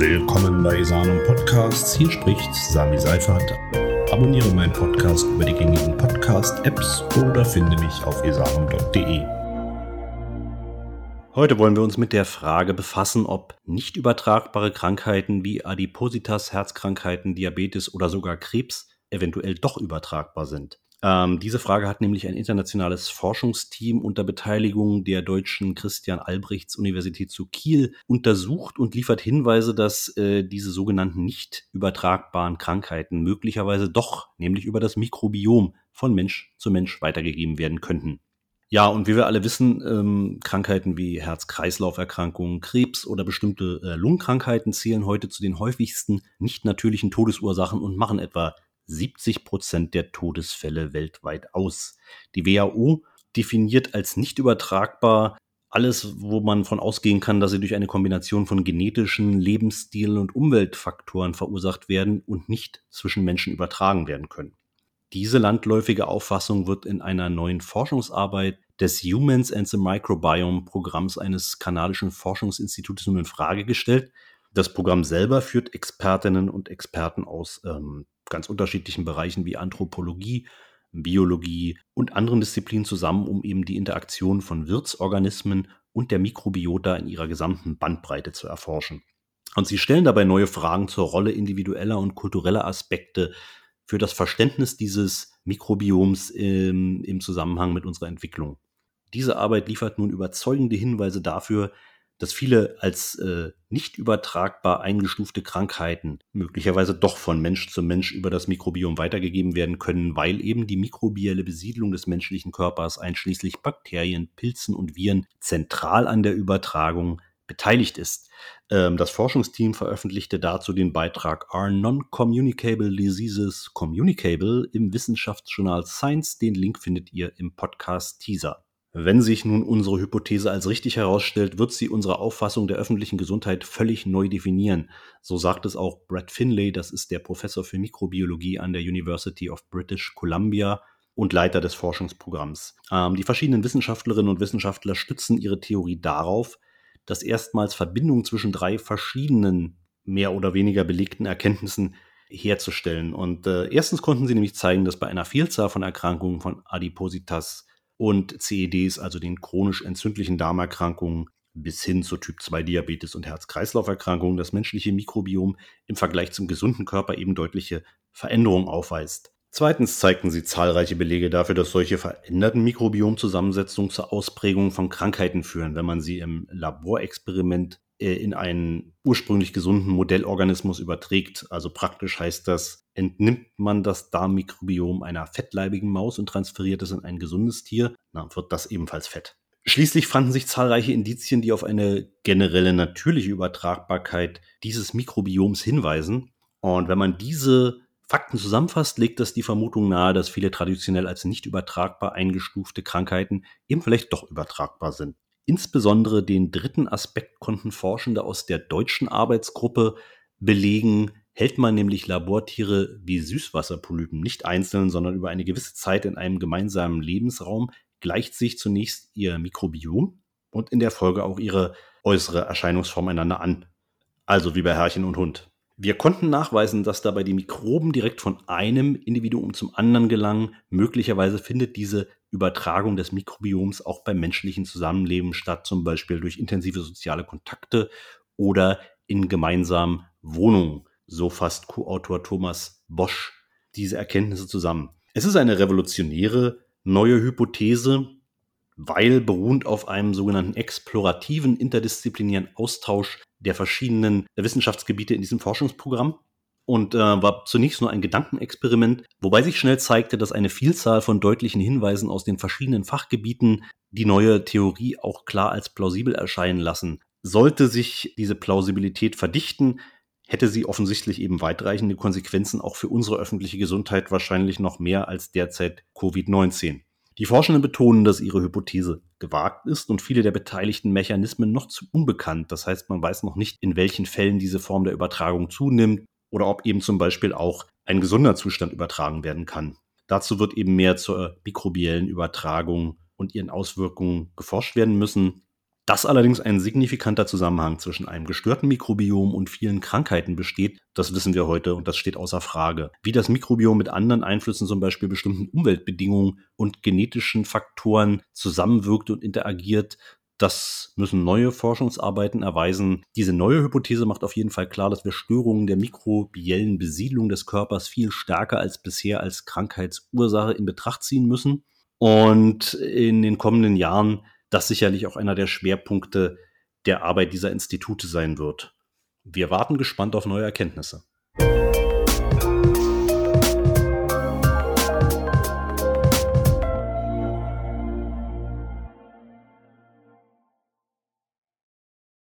Willkommen bei Sanum Podcasts. Hier spricht Sami Seifert. Abonniere meinen Podcast über die gängigen Podcast-Apps oder finde mich auf esanum.de. Heute wollen wir uns mit der Frage befassen, ob nicht übertragbare Krankheiten wie Adipositas, Herzkrankheiten, Diabetes oder sogar Krebs eventuell doch übertragbar sind. Ähm, diese Frage hat nämlich ein internationales Forschungsteam unter Beteiligung der deutschen Christian Albrechts Universität zu Kiel untersucht und liefert Hinweise, dass äh, diese sogenannten nicht übertragbaren Krankheiten möglicherweise doch, nämlich über das Mikrobiom von Mensch zu Mensch weitergegeben werden könnten. Ja, und wie wir alle wissen, ähm, Krankheiten wie Herz-Kreislauf-Erkrankungen, Krebs oder bestimmte äh, Lungenkrankheiten zählen heute zu den häufigsten nicht natürlichen Todesursachen und machen etwa 70 Prozent der Todesfälle weltweit aus. Die WHO definiert als nicht übertragbar alles, wo man von ausgehen kann, dass sie durch eine Kombination von genetischen, Lebensstil und Umweltfaktoren verursacht werden und nicht zwischen Menschen übertragen werden können. Diese landläufige Auffassung wird in einer neuen Forschungsarbeit des Humans and the Microbiome Programms eines kanadischen Forschungsinstitutes nun in Frage gestellt. Das Programm selber führt Expertinnen und Experten aus ähm, ganz unterschiedlichen Bereichen wie Anthropologie, Biologie und anderen Disziplinen zusammen, um eben die Interaktion von Wirtsorganismen und der Mikrobiota in ihrer gesamten Bandbreite zu erforschen. Und sie stellen dabei neue Fragen zur Rolle individueller und kultureller Aspekte für das Verständnis dieses Mikrobioms im, im Zusammenhang mit unserer Entwicklung. Diese Arbeit liefert nun überzeugende Hinweise dafür, dass viele als äh, nicht übertragbar eingestufte Krankheiten möglicherweise doch von Mensch zu Mensch über das Mikrobiom weitergegeben werden können, weil eben die mikrobielle Besiedlung des menschlichen Körpers einschließlich Bakterien, Pilzen und Viren zentral an der Übertragung beteiligt ist. Ähm, das Forschungsteam veröffentlichte dazu den Beitrag Are Non-Communicable Diseases Communicable im Wissenschaftsjournal Science. Den Link findet ihr im Podcast Teaser. Wenn sich nun unsere Hypothese als richtig herausstellt, wird sie unsere Auffassung der öffentlichen Gesundheit völlig neu definieren. So sagt es auch Brad Finlay, das ist der Professor für Mikrobiologie an der University of British Columbia und Leiter des Forschungsprogramms. Ähm, die verschiedenen Wissenschaftlerinnen und Wissenschaftler stützen ihre Theorie darauf, dass erstmals Verbindungen zwischen drei verschiedenen, mehr oder weniger belegten Erkenntnissen herzustellen. Und äh, erstens konnten sie nämlich zeigen, dass bei einer Vielzahl von Erkrankungen von Adipositas und CEDs, also den chronisch entzündlichen Darmerkrankungen bis hin zu Typ 2 Diabetes und Herz-Kreislauf-Erkrankungen das menschliche Mikrobiom im Vergleich zum gesunden Körper eben deutliche Veränderungen aufweist. Zweitens zeigten sie zahlreiche Belege dafür, dass solche veränderten Mikrobiomzusammensetzungen zur Ausprägung von Krankheiten führen, wenn man sie im Laborexperiment in einen ursprünglich gesunden Modellorganismus überträgt. Also praktisch heißt das, entnimmt man das Darmmikrobiom einer fettleibigen Maus und transferiert es in ein gesundes Tier, dann wird das ebenfalls fett. Schließlich fanden sich zahlreiche Indizien, die auf eine generelle natürliche Übertragbarkeit dieses Mikrobioms hinweisen. Und wenn man diese Fakten zusammenfasst, legt das die Vermutung nahe, dass viele traditionell als nicht übertragbar eingestufte Krankheiten eben vielleicht doch übertragbar sind. Insbesondere den dritten Aspekt konnten Forschende aus der deutschen Arbeitsgruppe belegen, hält man nämlich Labortiere wie Süßwasserpolypen nicht einzeln, sondern über eine gewisse Zeit in einem gemeinsamen Lebensraum, gleicht sich zunächst ihr Mikrobiom und in der Folge auch ihre äußere Erscheinungsform einander an. Also wie bei Herrchen und Hund. Wir konnten nachweisen, dass dabei die Mikroben direkt von einem Individuum zum anderen gelangen. Möglicherweise findet diese Übertragung des Mikrobioms auch beim menschlichen Zusammenleben statt, zum Beispiel durch intensive soziale Kontakte oder in gemeinsamen Wohnungen. So fasst Co-Autor Thomas Bosch diese Erkenntnisse zusammen. Es ist eine revolutionäre neue Hypothese, weil beruhend auf einem sogenannten explorativen interdisziplinären Austausch der verschiedenen Wissenschaftsgebiete in diesem Forschungsprogramm und äh, war zunächst nur ein Gedankenexperiment, wobei sich schnell zeigte, dass eine Vielzahl von deutlichen Hinweisen aus den verschiedenen Fachgebieten die neue Theorie auch klar als plausibel erscheinen lassen. Sollte sich diese Plausibilität verdichten, hätte sie offensichtlich eben weitreichende Konsequenzen auch für unsere öffentliche Gesundheit wahrscheinlich noch mehr als derzeit Covid-19. Die Forschenden betonen, dass ihre Hypothese gewagt ist und viele der beteiligten Mechanismen noch zu unbekannt. Das heißt, man weiß noch nicht, in welchen Fällen diese Form der Übertragung zunimmt oder ob eben zum Beispiel auch ein gesunder Zustand übertragen werden kann. Dazu wird eben mehr zur mikrobiellen Übertragung und ihren Auswirkungen geforscht werden müssen. Dass allerdings ein signifikanter Zusammenhang zwischen einem gestörten Mikrobiom und vielen Krankheiten besteht, das wissen wir heute und das steht außer Frage. Wie das Mikrobiom mit anderen Einflüssen, zum Beispiel bestimmten Umweltbedingungen und genetischen Faktoren zusammenwirkt und interagiert, das müssen neue Forschungsarbeiten erweisen. Diese neue Hypothese macht auf jeden Fall klar, dass wir Störungen der mikrobiellen Besiedlung des Körpers viel stärker als bisher als Krankheitsursache in Betracht ziehen müssen. Und in den kommenden Jahren das sicherlich auch einer der Schwerpunkte der Arbeit dieser Institute sein wird. Wir warten gespannt auf neue Erkenntnisse.